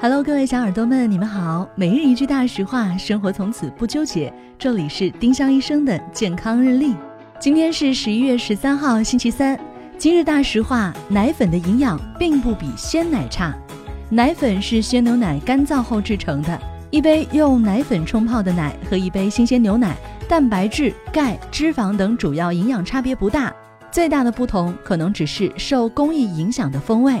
Hello，各位小耳朵们，你们好。每日一句大实话，生活从此不纠结。这里是丁香医生的健康日历。今天是十一月十三号，星期三。今日大实话：奶粉的营养并不比鲜奶差。奶粉是鲜牛奶干燥后制成的，一杯用奶粉冲泡的奶和一杯新鲜牛奶，蛋白质、钙、脂肪等主要营养差别不大，最大的不同可能只是受工艺影响的风味。